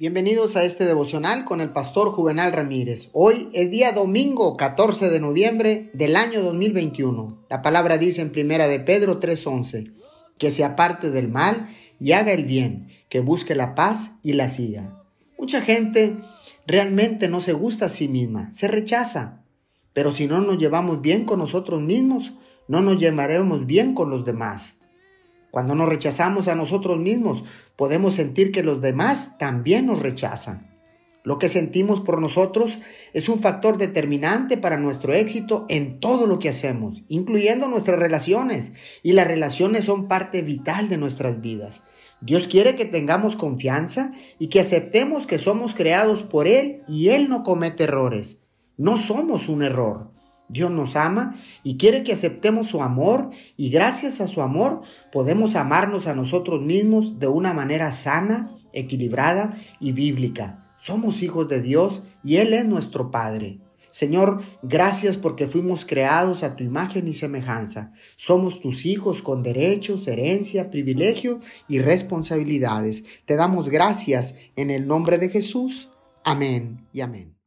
Bienvenidos a este devocional con el pastor Juvenal Ramírez. Hoy es día domingo 14 de noviembre del año 2021. La palabra dice en primera de Pedro 3:11, que se aparte del mal y haga el bien, que busque la paz y la siga. Mucha gente realmente no se gusta a sí misma, se rechaza. Pero si no nos llevamos bien con nosotros mismos, no nos llevaremos bien con los demás. Cuando nos rechazamos a nosotros mismos, podemos sentir que los demás también nos rechazan. Lo que sentimos por nosotros es un factor determinante para nuestro éxito en todo lo que hacemos, incluyendo nuestras relaciones. Y las relaciones son parte vital de nuestras vidas. Dios quiere que tengamos confianza y que aceptemos que somos creados por Él y Él no comete errores. No somos un error. Dios nos ama y quiere que aceptemos su amor y gracias a su amor podemos amarnos a nosotros mismos de una manera sana, equilibrada y bíblica. Somos hijos de Dios y Él es nuestro Padre. Señor, gracias porque fuimos creados a tu imagen y semejanza. Somos tus hijos con derechos, herencia, privilegio y responsabilidades. Te damos gracias en el nombre de Jesús. Amén y amén.